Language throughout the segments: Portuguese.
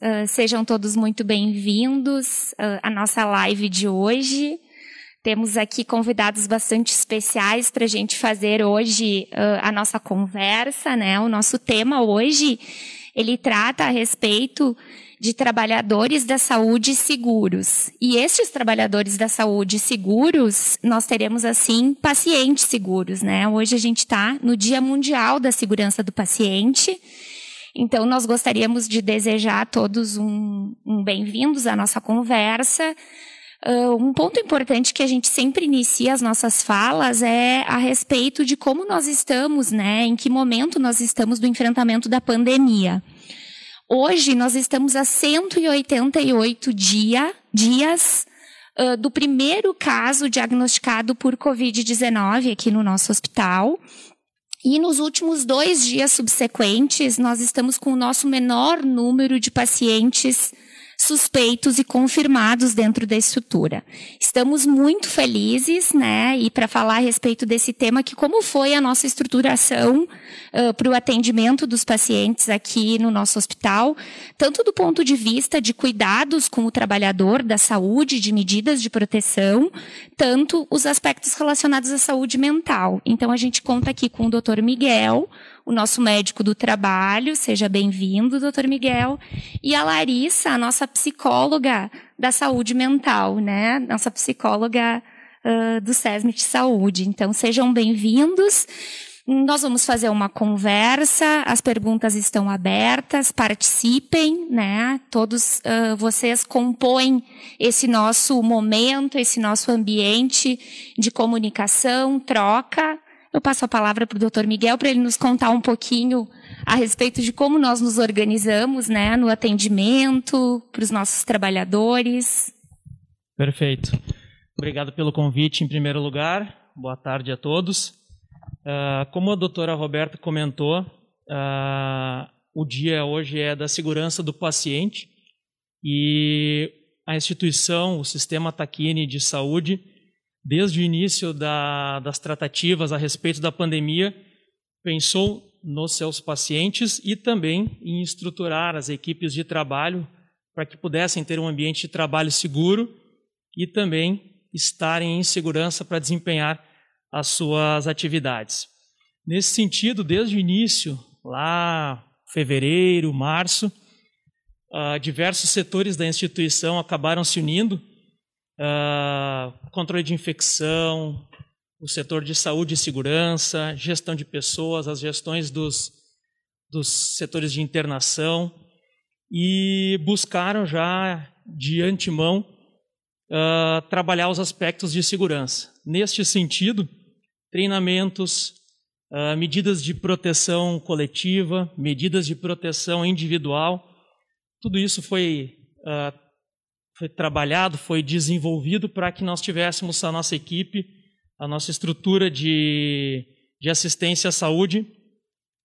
Uh, sejam todos muito bem-vindos uh, à nossa live de hoje. Temos aqui convidados bastante especiais para a gente fazer hoje uh, a nossa conversa, né? O nosso tema hoje ele trata a respeito de trabalhadores da saúde seguros. E estes trabalhadores da saúde seguros, nós teremos assim pacientes seguros, né? Hoje a gente está no Dia Mundial da Segurança do Paciente. Então, nós gostaríamos de desejar a todos um, um bem-vindos à nossa conversa. Uh, um ponto importante que a gente sempre inicia as nossas falas é a respeito de como nós estamos, né? Em que momento nós estamos do enfrentamento da pandemia. Hoje nós estamos a 188 dia, dias uh, do primeiro caso diagnosticado por Covid-19 aqui no nosso hospital. E nos últimos dois dias subsequentes, nós estamos com o nosso menor número de pacientes suspeitos e confirmados dentro da estrutura. Estamos muito felizes, né, e para falar a respeito desse tema, que como foi a nossa estruturação uh, para o atendimento dos pacientes aqui no nosso hospital, tanto do ponto de vista de cuidados com o trabalhador, da saúde, de medidas de proteção, tanto os aspectos relacionados à saúde mental. Então a gente conta aqui com o Dr. Miguel, o nosso médico do trabalho, seja bem-vindo, doutor Miguel, e a Larissa, a nossa psicóloga da saúde mental, né? Nossa psicóloga uh, do SESMIT Saúde. Então, sejam bem-vindos. Nós vamos fazer uma conversa, as perguntas estão abertas, participem, né? Todos uh, vocês compõem esse nosso momento, esse nosso ambiente de comunicação, troca. Eu passo a palavra para o doutor Miguel para ele nos contar um pouquinho a respeito de como nós nos organizamos né, no atendimento para os nossos trabalhadores. Perfeito. Obrigado pelo convite em primeiro lugar. Boa tarde a todos. Uh, como a doutora Roberta comentou, uh, o dia hoje é da segurança do paciente e a instituição, o sistema Taquini de saúde, desde o início da, das tratativas a respeito da pandemia, pensou nos seus pacientes e também em estruturar as equipes de trabalho para que pudessem ter um ambiente de trabalho seguro e também estarem em segurança para desempenhar as suas atividades. Nesse sentido, desde o início, lá fevereiro, março, uh, diversos setores da instituição acabaram se unindo uh, controle de infecção, o setor de saúde e segurança, gestão de pessoas, as gestões dos, dos setores de internação e buscaram já de antemão uh, trabalhar os aspectos de segurança. Neste sentido, treinamentos, uh, medidas de proteção coletiva, medidas de proteção individual, tudo isso foi uh, foi trabalhado, foi desenvolvido para que nós tivéssemos a nossa equipe, a nossa estrutura de, de assistência à saúde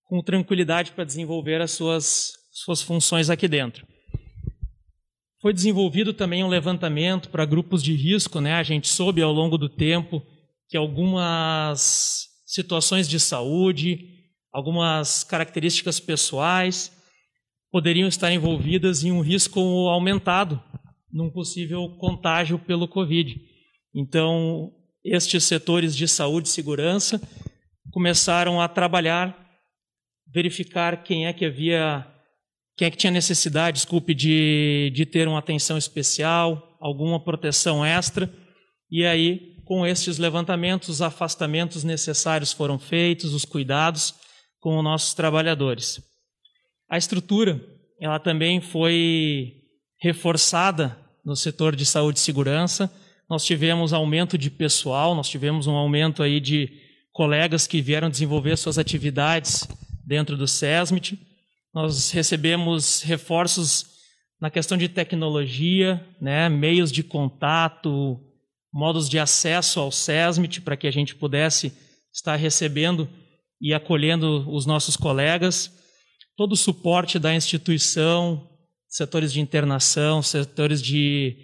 com tranquilidade para desenvolver as suas, suas funções aqui dentro. Foi desenvolvido também um levantamento para grupos de risco, né? A gente soube ao longo do tempo que algumas situações de saúde, algumas características pessoais poderiam estar envolvidas em um risco aumentado num possível contágio pelo Covid. Então, estes setores de saúde e segurança começaram a trabalhar, verificar quem é que havia, quem é que tinha necessidade, desculpe, de, de ter uma atenção especial, alguma proteção extra, e aí, com estes levantamentos, os afastamentos necessários foram feitos, os cuidados com os nossos trabalhadores. A estrutura, ela também foi reforçada no setor de saúde e segurança. Nós tivemos aumento de pessoal, nós tivemos um aumento aí de colegas que vieram desenvolver suas atividades dentro do SESMIT. Nós recebemos reforços na questão de tecnologia, né, meios de contato, modos de acesso ao SESMIT para que a gente pudesse estar recebendo e acolhendo os nossos colegas. Todo o suporte da instituição, setores de internação, setores de,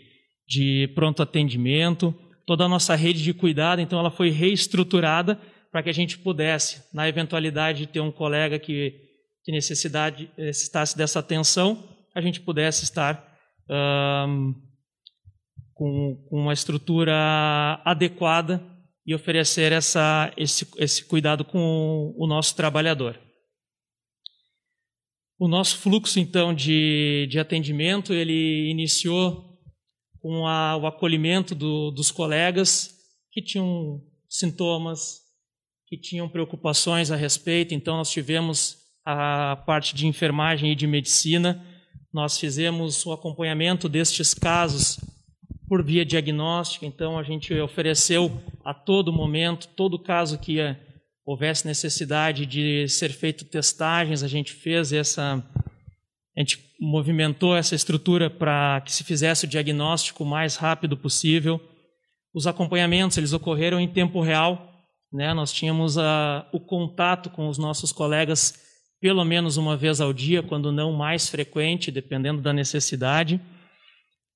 de pronto atendimento, toda a nossa rede de cuidado, então ela foi reestruturada para que a gente pudesse, na eventualidade de ter um colega que, que necessidade, necessitasse dessa atenção, a gente pudesse estar com, com, uma estrutura adequada e oferecer essa, esse, esse cuidado com o nosso trabalhador. O nosso fluxo, então, de, de atendimento, ele iniciou com a, o acolhimento do, dos colegas que tinham sintomas, que tinham preocupações a respeito. Então, nós tivemos a parte de enfermagem e de medicina. Nós fizemos o acompanhamento destes casos por via diagnóstica. Então, a gente ofereceu a todo momento, todo caso que houvesse necessidade de ser feito testagens, a gente fez essa a gente movimentou essa estrutura para que se fizesse o diagnóstico o mais rápido possível. Os acompanhamentos eles ocorreram em tempo real, né? Nós tínhamos a, o contato com os nossos colegas pelo menos uma vez ao dia, quando não mais frequente, dependendo da necessidade.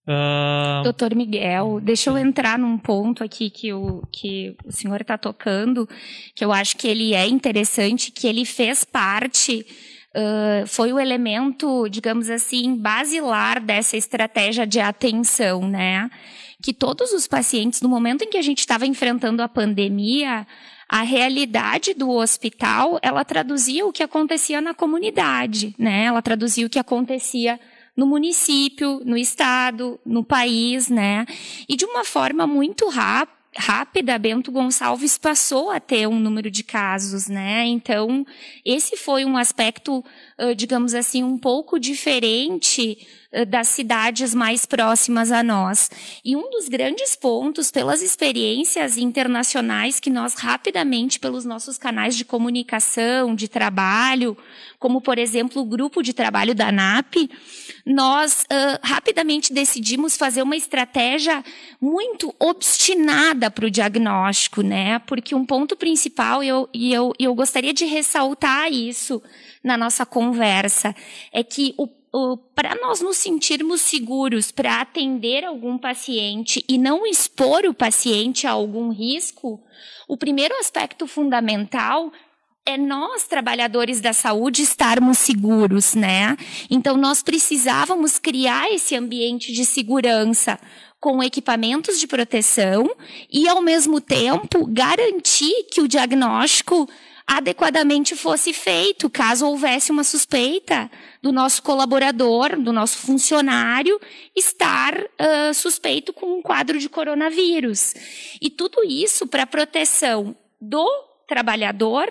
Uh... Doutor Miguel, deixa eu entrar num ponto aqui que o, que o senhor está tocando, que eu acho que ele é interessante, que ele fez parte uh, foi o elemento, digamos assim, basilar dessa estratégia de atenção, né? Que todos os pacientes, no momento em que a gente estava enfrentando a pandemia, a realidade do hospital, ela traduzia o que acontecia na comunidade, né? Ela traduzia o que acontecia no município, no estado, no país, né? E de uma forma muito rápida rápida, Bento Gonçalves passou a ter um número de casos, né? Então, esse foi um aspecto, digamos assim, um pouco diferente das cidades mais próximas a nós. E um dos grandes pontos, pelas experiências internacionais que nós rapidamente, pelos nossos canais de comunicação, de trabalho, como por exemplo o grupo de trabalho da NAP, nós uh, rapidamente decidimos fazer uma estratégia muito obstinada para o diagnóstico, né? Porque um ponto principal, e eu, eu, eu gostaria de ressaltar isso na nossa conversa, é que o para nós nos sentirmos seguros para atender algum paciente e não expor o paciente a algum risco, o primeiro aspecto fundamental é nós, trabalhadores da saúde, estarmos seguros, né? Então, nós precisávamos criar esse ambiente de segurança com equipamentos de proteção e, ao mesmo tempo, garantir que o diagnóstico adequadamente fosse feito, caso houvesse uma suspeita do nosso colaborador, do nosso funcionário, estar uh, suspeito com um quadro de coronavírus. E tudo isso para proteção do trabalhador,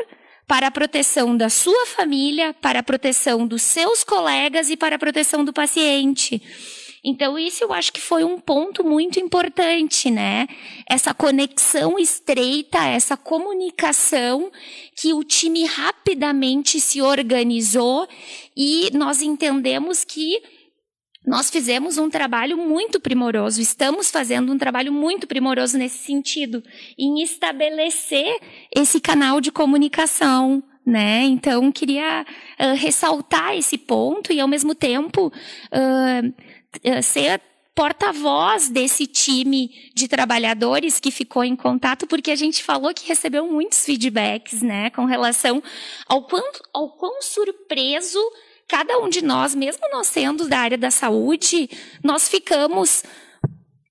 para a proteção da sua família, para a proteção dos seus colegas e para a proteção do paciente. Então, isso eu acho que foi um ponto muito importante, né? Essa conexão estreita, essa comunicação que o time rapidamente se organizou e nós entendemos que nós fizemos um trabalho muito primoroso, estamos fazendo um trabalho muito primoroso nesse sentido, em estabelecer esse canal de comunicação, né? Então, queria uh, ressaltar esse ponto e, ao mesmo tempo, uh, ser porta-voz desse time de trabalhadores que ficou em contato, porque a gente falou que recebeu muitos feedbacks, né, com relação ao quanto, ao quão surpreso cada um de nós, mesmo nós sendo da área da saúde, nós ficamos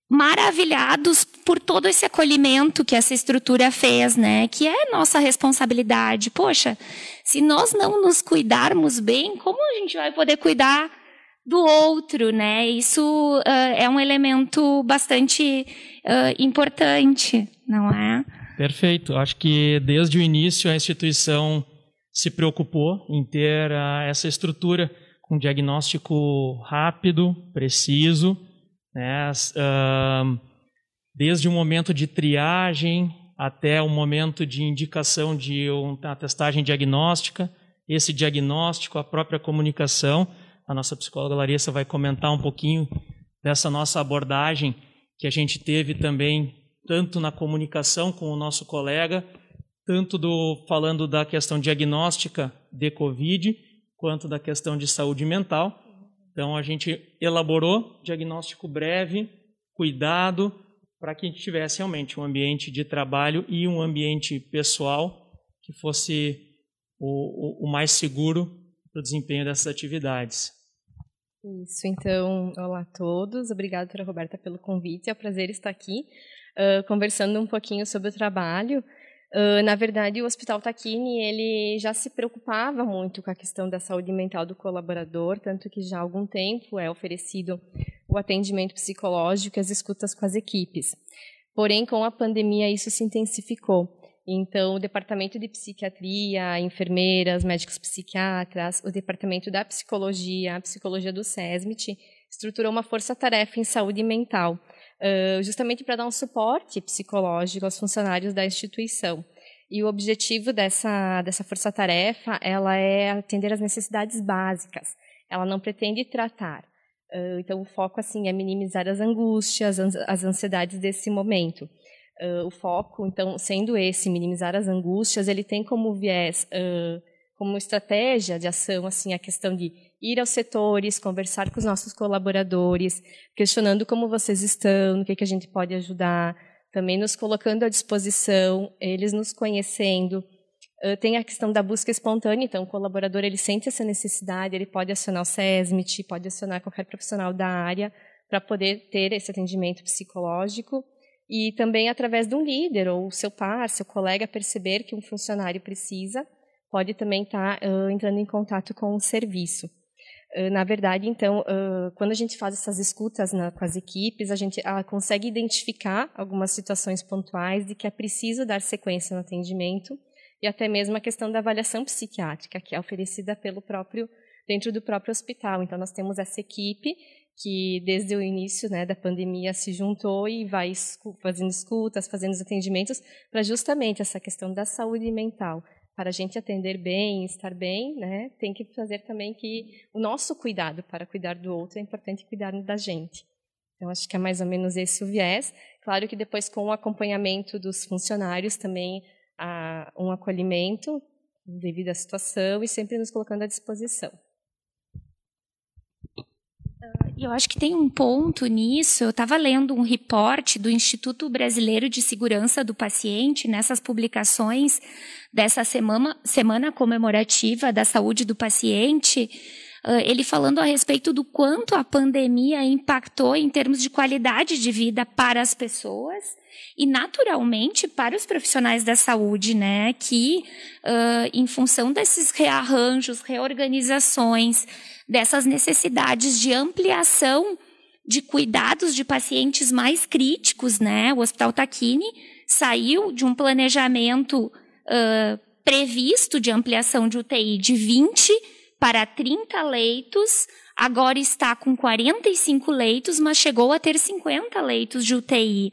maravilhados por todo esse acolhimento que essa estrutura fez, né? Que é nossa responsabilidade. Poxa, se nós não nos cuidarmos bem, como a gente vai poder cuidar do outro, né? Isso uh, é um elemento bastante uh, importante, não é? Perfeito. Acho que desde o início a instituição se preocupou em ter uh, essa estrutura com diagnóstico rápido, preciso, né? desde o momento de triagem até o momento de indicação de uma testagem diagnóstica, esse diagnóstico, a própria comunicação a nossa psicóloga Larissa vai comentar um pouquinho dessa nossa abordagem que a gente teve também tanto na comunicação com o nosso colega, tanto do falando da questão diagnóstica de COVID, quanto da questão de saúde mental. Então a gente elaborou diagnóstico breve, cuidado, para que a gente tivesse realmente um ambiente de trabalho e um ambiente pessoal que fosse o, o, o mais seguro para o desempenho dessas atividades. Isso, então, olá a todos. Obrigada, doutora Roberta, pelo convite. É um prazer estar aqui uh, conversando um pouquinho sobre o trabalho. Uh, na verdade, o Hospital Taquini ele já se preocupava muito com a questão da saúde mental do colaborador, tanto que já há algum tempo é oferecido o atendimento psicológico e as escutas com as equipes. Porém, com a pandemia, isso se intensificou. Então, o departamento de psiquiatria, enfermeiras, médicos psiquiatras, o departamento da psicologia, a psicologia do SESMIT, estruturou uma força-tarefa em saúde mental, justamente para dar um suporte psicológico aos funcionários da instituição. E o objetivo dessa, dessa força-tarefa ela é atender às necessidades básicas. Ela não pretende tratar. Então, o foco assim é minimizar as angústias, as ansiedades desse momento uh, o foco, então, sendo esse minimizar as angústias, ele tem como viés, uh, como estratégia de ação, assim, a questão de ir aos setores, conversar com os nossos colaboradores, questionando como vocês estão, no que, que a gente pode ajudar, também nos colocando à disposição, eles nos conhecendo. Uh, tem a questão da busca espontânea, então o colaborador ele sente essa necessidade, ele pode acionar o SESMIT, pode acionar qualquer profissional da área para poder ter esse atendimento psicológico e também através de um líder ou seu par, seu colega perceber que um funcionário precisa, pode também estar tá, uh, entrando em contato com o serviço. Na verdade, então, quando a gente faz essas escutas na, com as equipes, a gente consegue identificar algumas situações pontuais de que é preciso dar sequência no atendimento e até mesmo a questão da avaliação psiquiátrica, que é oferecida pelo próprio dentro do próprio hospital. Então, nós temos essa equipe que desde o início né, da pandemia se juntou e vai fazendo escutas, fazendo os atendimentos para justamente essa questão da saúde mental. Para a gente atender bem, estar bem, né, tem que fazer também que o nosso cuidado para cuidar do outro é importante cuidar da gente. Então, acho que é mais ou menos esse o viés. Claro que depois, com o acompanhamento dos funcionários, também há um acolhimento devido à situação e sempre nos colocando à disposição. Eu acho que tem um ponto nisso. Eu estava lendo um reporte do Instituto Brasileiro de Segurança do Paciente nessas publicações dessa semana, semana comemorativa da saúde do paciente. ele falando a respeito do quanto a pandemia impactou em termos de qualidade de vida para as pessoas e naturalmente para os profissionais da saúde, né, que uh, em função desses rearranjos, reorganizações, dessas necessidades de ampliação de cuidados de pacientes mais críticos, né? O Hospital Taquini saiu de um planejamento uh, previsto de ampliação de UTI de 20 para 30 leitos, agora está com 45 leitos, mas chegou a ter 50 leitos de UTI.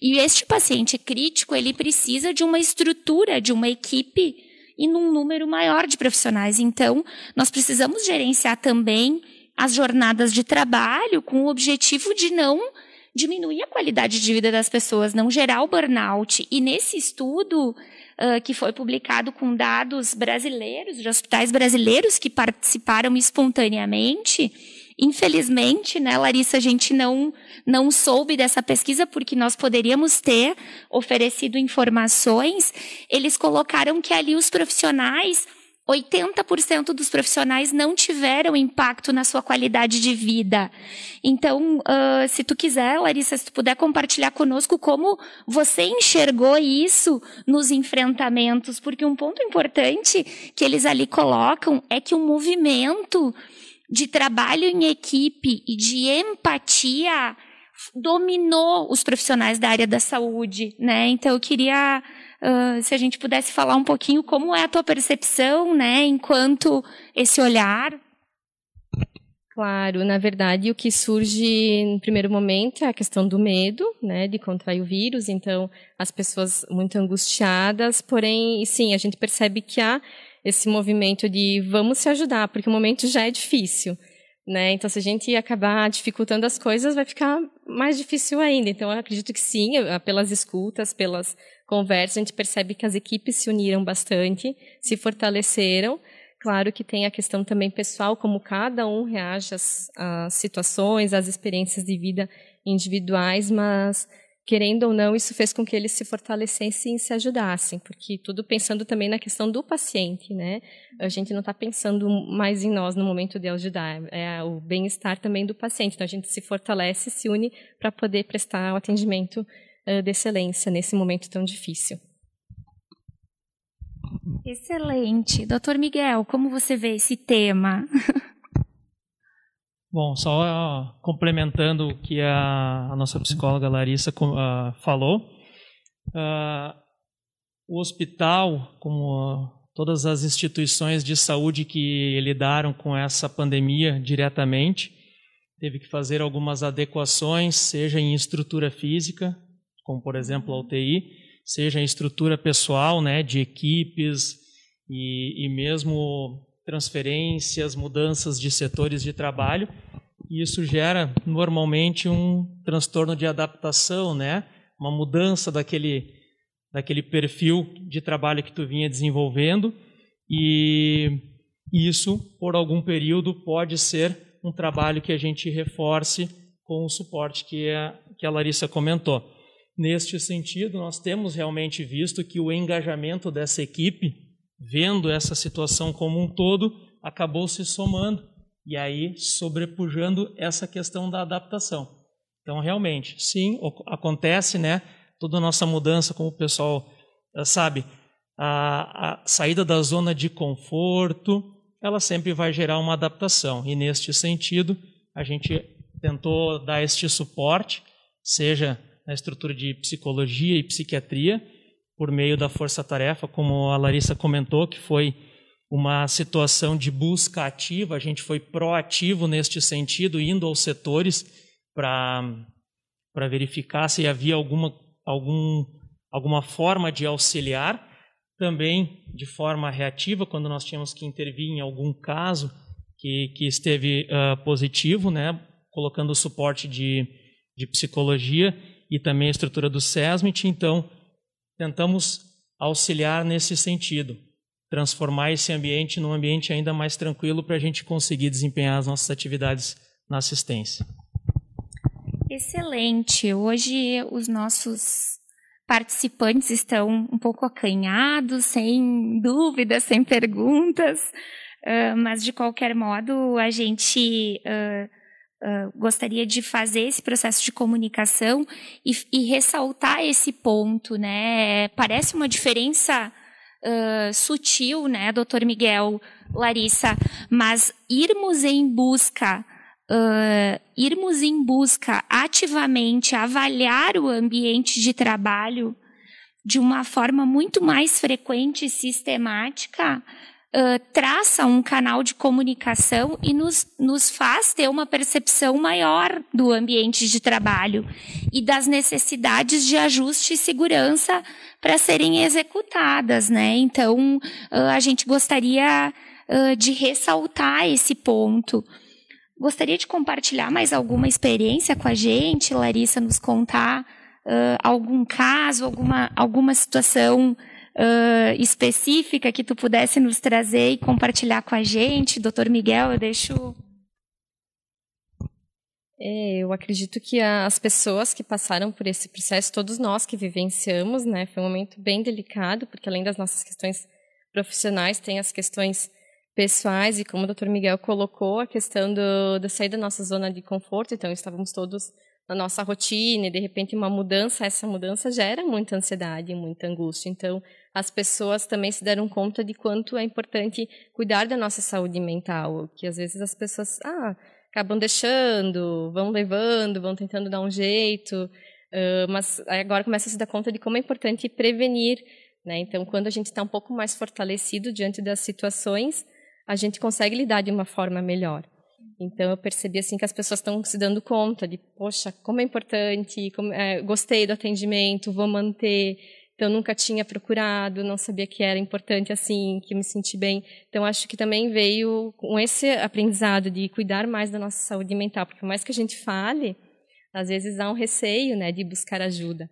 E este paciente crítico, ele precisa de uma estrutura, de uma equipe e num número maior de profissionais. Então, nós precisamos gerenciar também as jornadas de trabalho com o objetivo de não diminuir a qualidade de vida das pessoas, não gerar o burnout. E nesse estudo, uh, que foi publicado com dados brasileiros, de hospitais brasileiros que participaram espontaneamente, Infelizmente, né, Larissa, a gente não, não soube dessa pesquisa porque nós poderíamos ter oferecido informações. Eles colocaram que ali os profissionais 80% dos profissionais não tiveram impacto na sua qualidade de vida. Então, uh, se tu quiser, Larissa, se tu puder compartilhar conosco como você enxergou isso nos enfrentamentos, porque um ponto importante que eles ali colocam é que o movimento de trabalho em equipe e de empatia dominou os profissionais da área da saúde, né? Então eu queria uh, se a gente pudesse falar um pouquinho como é a tua percepção, né, enquanto esse olhar. Claro, na verdade o que surge no primeiro momento é a questão do medo, né, de contrair o vírus. Então as pessoas muito angustiadas, porém, sim, a gente percebe que há esse movimento de vamos se ajudar, porque o momento já é difícil. Né? Então, se a gente acabar dificultando as coisas, vai ficar mais difícil ainda. Então, eu acredito que sim, pelas escutas, pelas conversas, a gente percebe que as equipes se uniram bastante, se fortaleceram. Claro que tem a questão também pessoal, como cada um reage às, às situações, às experiências de vida individuais, mas querendo ou não, isso fez com que eles se fortalecessem e se ajudassem, porque tudo pensando também na questão do paciente, né? A gente não está pensando mais em nós no momento de ajudar, é o bem-estar também do paciente. Então a gente se fortalece, se une para poder prestar o atendimento uh, de excelência nesse momento tão difícil. Excelente. Doutor Miguel, como você vê esse tema? Bom, só complementando o que a, a, nossa psicóloga Larissa uh, falou, uh, o hospital, como todas as instituições de saúde que lidaram com essa pandemia diretamente, teve que fazer algumas adequações, seja em estrutura física, como por exemplo a UTI, seja em estrutura pessoal, né, de equipes e, e mesmo transferências, mudanças de setores de trabalho, isso gera normalmente um transtorno de adaptação, né? Uma mudança daquele daquele perfil de trabalho que tu vinha desenvolvendo e isso por algum período pode ser um trabalho que a gente reforce com o suporte que a, que a Larissa comentou. Neste sentido, nós temos realmente visto que o engajamento dessa equipe, vendo essa situação como um todo, acabou se somando e aí sobrepujando essa questão da adaptação. Então, realmente, sim, acontece, né? Toda a nossa mudança, como o pessoal eh, sabe, a, a saída da zona de conforto, ela sempre vai gerar uma adaptação. E neste sentido, a gente tentou dar este suporte, seja na estrutura de psicologia e psiquiatria, por meio da força-tarefa, como a Larissa comentou, que foi uma situação de busca ativa, a gente foi proativo neste sentido, indo aos setores para verificar se havia alguma, algum, alguma forma de auxiliar, também de forma reativa, quando nós tínhamos que intervir em algum caso que, que esteve uh, positivo, né, colocando o suporte de, de psicologia e também a estrutura do SESMIT, então tentamos auxiliar nesse sentido transformar esse ambiente num ambiente ainda mais tranquilo para a gente conseguir desempenhar as nossas atividades na assistência. Excelente. Hoje os nossos participantes estão um pouco acanhados, sem dúvidas, sem perguntas, uh, mas de qualquer modo a gente uh, uh, gostaria de fazer esse processo de comunicação e, e ressaltar esse ponto, né? Parece uma diferença uh, sutil, né, doutor Miguel, Larissa, mas irmos em busca, uh, irmos em busca ativamente avaliar o ambiente de trabalho de uma forma muito mais frequente e sistemática, Uh, traça um canal de comunicação e nos, nos faz ter uma percepção maior do ambiente de trabalho e das necessidades de ajuste e segurança para serem executadas, né? Então, a gente gostaria de ressaltar esse ponto. Gostaria de compartilhar mais alguma experiência com a gente, Larissa, nos contar algum caso, alguma, alguma situação específica que tu pudesse nos trazer e compartilhar com a gente. Doutor Miguel, eu deixo é, eu acredito que as pessoas que passaram por esse processo, todos nós que vivenciamos, né, foi um momento bem delicado, porque além das nossas questões profissionais, tem as questões pessoais, e como o Dr. Miguel colocou, a questão do, de sair da nossa zona de conforto, então estávamos todos na nossa rotina, e de repente uma mudança, essa mudança gera muita ansiedade, muita angústia. Então, as pessoas também se deram conta de quanto é importante cuidar da nossa saúde mental, que às vezes as pessoas, ah, acabam deixando, vão levando, vão tentando dar um jeito, uh, mas agora começa a se dar conta de como é importante prevenir. Né? Então, quando a gente está um pouco mais fortalecido diante das situações, a gente consegue lidar de uma forma melhor. Então, eu percebi assim que as pessoas estão se dando conta de, poxa, como é importante, como, é, gostei do atendimento, vou manter. Então, nunca tinha procurado, não sabia que era importante assim, que me senti bem. Então, acho que também veio com esse aprendizado de cuidar mais da nossa saúde mental, porque por mais que a gente fale, às vezes há um receio, né, de buscar ajuda.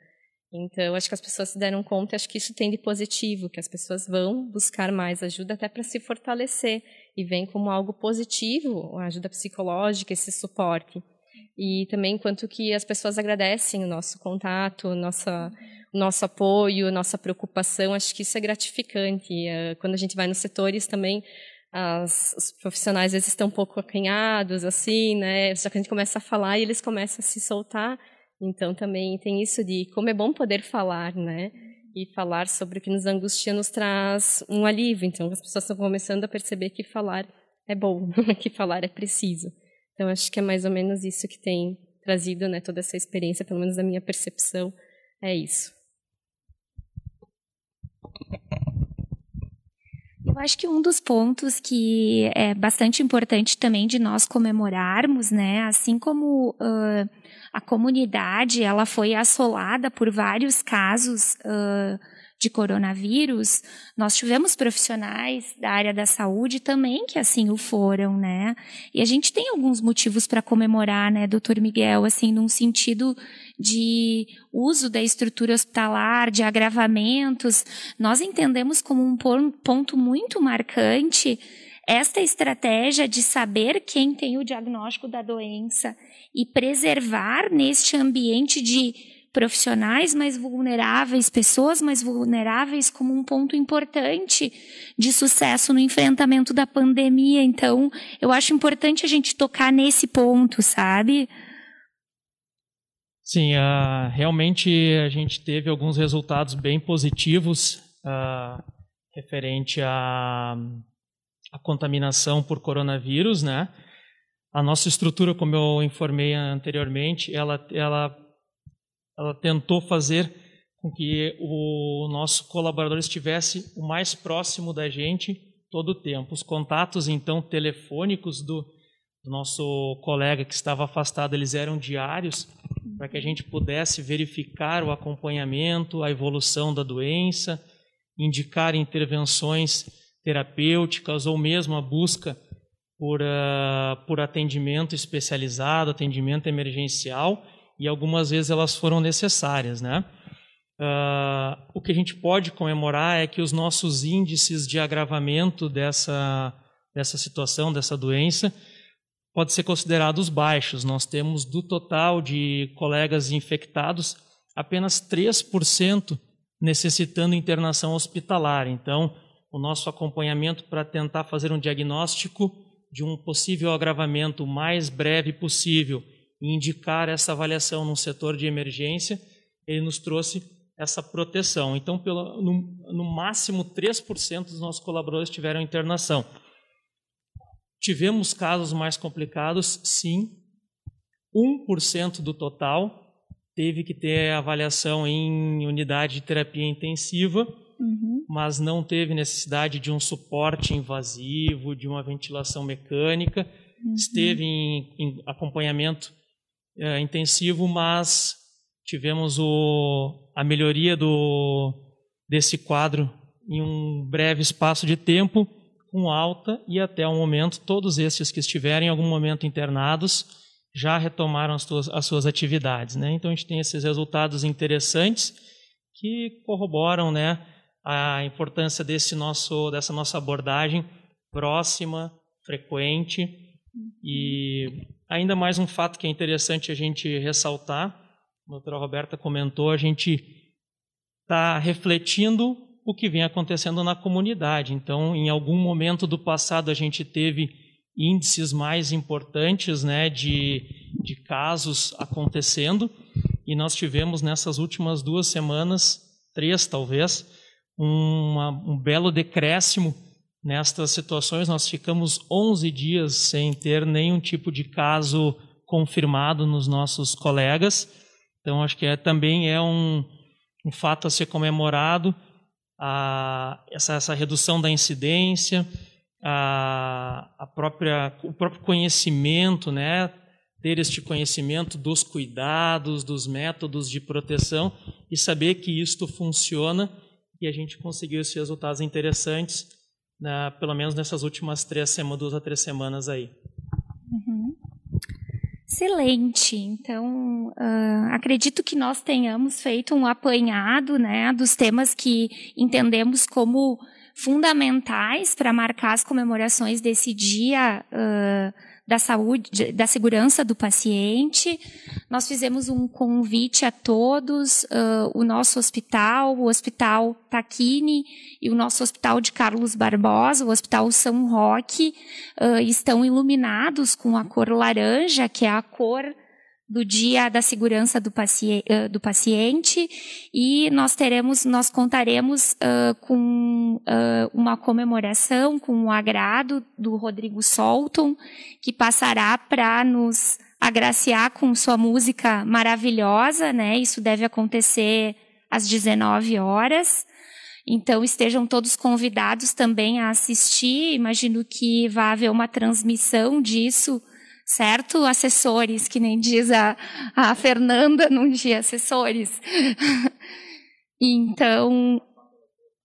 Então, acho que as pessoas se deram conta, acho que isso tem de positivo, que as pessoas vão buscar mais ajuda até para se fortalecer e vem como algo positivo a ajuda psicológica, esse suporte. E também quanto que as pessoas agradecem o nosso contato, nossa, o nosso apoio, nossa preocupação. Acho que isso é gratificante. Eh, quando a gente vai nos setores também, as, os profissionais às vezes estão um pouco acanhados, assim, né? Só que a gente começa a falar e eles começam a se soltar. Então também tem isso de como é bom poder falar, né? E falar sobre o que nos angustia nos traz um alívio. Então as pessoas estão começando a perceber que falar é bom, que falar é preciso. Então, acho que é mais ou menos isso que tem trazido né, toda essa experiência, pelo menos da minha percepção, é isso. Eu acho que um dos pontos que é bastante importante também de nós comemorarmos, né, assim como uh, a comunidade ela foi assolada por vários casos uh, de coronavírus, nós tivemos profissionais da área da saúde também que assim o foram, né? E a gente tem alguns motivos para comemorar, né, doutor Miguel, assim, num sentido de uso da estrutura hospitalar, de agravamentos. Nós entendemos como um ponto muito marcante esta estratégia de saber quem tem o diagnóstico da doença e preservar neste ambiente de profissionais mais vulneráveis, pessoas mais vulneráveis, como um ponto importante de sucesso no enfrentamento da pandemia. Então, eu acho importante a gente tocar nesse ponto, sabe? Sim, uh, realmente a gente teve alguns resultados bem positivos uh, referente à, contaminação por coronavírus, né? A nossa estrutura, como eu informei anteriormente, ela, ela ela tentou fazer com que o nosso colaborador estivesse o mais próximo da gente todo o tempo. Os contatos, então, telefônicos do, do nosso colega que estava afastado, eles eram diários, para que a gente pudesse verificar o acompanhamento, a evolução da doença, indicar intervenções terapêuticas ou mesmo a busca por, uh, por atendimento especializado, atendimento emergencial e algumas vezes elas foram necessárias, né? Uh, o que a gente pode comemorar é que os nossos índices de agravamento dessa, dessa situação, dessa doença, pode ser considerados baixos. Nós temos do total de colegas infectados, apenas 3% necessitando internação hospitalar. Então, o nosso acompanhamento para tentar fazer um diagnóstico de um possível agravamento o mais breve possível indicar essa avaliação no setor de emergência, ele nos trouxe essa proteção. Então, pelo, no, no máximo 3% dos nossos colaboradores tiveram internação. Tivemos casos mais complicados, sim. 1% do total teve que ter avaliação em unidade de terapia intensiva, uhum. mas não teve necessidade de um suporte invasivo, de uma ventilação mecânica. Uhum. Esteve em, em acompanhamento é, intensivo, mas tivemos o, a melhoria do, desse quadro em um breve espaço de tempo, com alta, e até o momento, todos estes que estiverem em algum momento internados já retomaram as suas, as suas atividades. Né? Então, a gente tem esses resultados interessantes que corroboram né, a importância desse nosso, dessa nossa abordagem próxima, frequente e ainda mais um fato que é interessante a gente ressaltar, a doutora Roberta comentou, a gente está refletindo o que vem acontecendo na comunidade. Então, em algum momento do passado, a gente teve índices mais importantes né, de, de casos acontecendo, e nós tivemos nessas últimas duas semanas, três talvez, uma, um belo decréscimo Nestas situações, nós ficamos 11 dias sem ter nenhum tipo de caso confirmado nos nossos colegas. Então, acho que é, também é um, um fato a ser comemorado, a, essa, essa redução da incidência, a, a própria, o próprio conhecimento, né? ter este conhecimento dos cuidados, dos métodos de proteção e saber que isto funciona e a gente conseguiu esses resultados interessantes na, pelo menos nessas últimas três semanas, duas a três semanas aí. Uhum. Excelente. Então, uh, acredito que nós tenhamos feito um apanhado né, dos temas que entendemos como fundamentais para marcar as comemorações desse dia uh, da saúde, da segurança do paciente. Nós fizemos um convite a todos, uh, o nosso hospital, o Hospital Taquini e o nosso Hospital de Carlos Barbosa, o Hospital São Roque, uh, estão iluminados com a cor laranja, que é a cor do dia da segurança do, paci do paciente e nós teremos, nós contaremos uh, com uh, uma comemoração, com o um agrado do Rodrigo Solton, que passará para nos agraciar com sua música maravilhosa, né? Isso deve acontecer às 19 horas. Então estejam todos convidados também a assistir. Imagino que vai haver uma transmissão disso certo? Assessores, que nem diz a, a Fernanda num dia, assessores. então,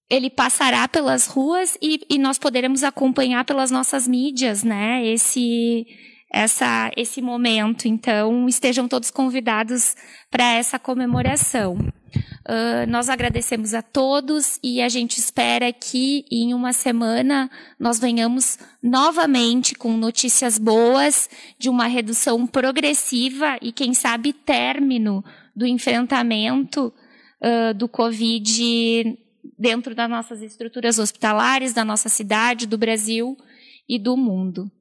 ele passará pelas ruas e, e, nós poderemos acompanhar pelas nossas mídias, né? Esse, essa, esse momento. Então, estejam todos convidados para essa comemoração. Uh, nós agradecemos a todos e a gente espera que em uma semana nós venhamos novamente com notícias boas de uma redução progressiva e, quem sabe, término do enfrentamento uh, do Covid dentro das nossas estruturas hospitalares, da nossa cidade, do Brasil e do mundo.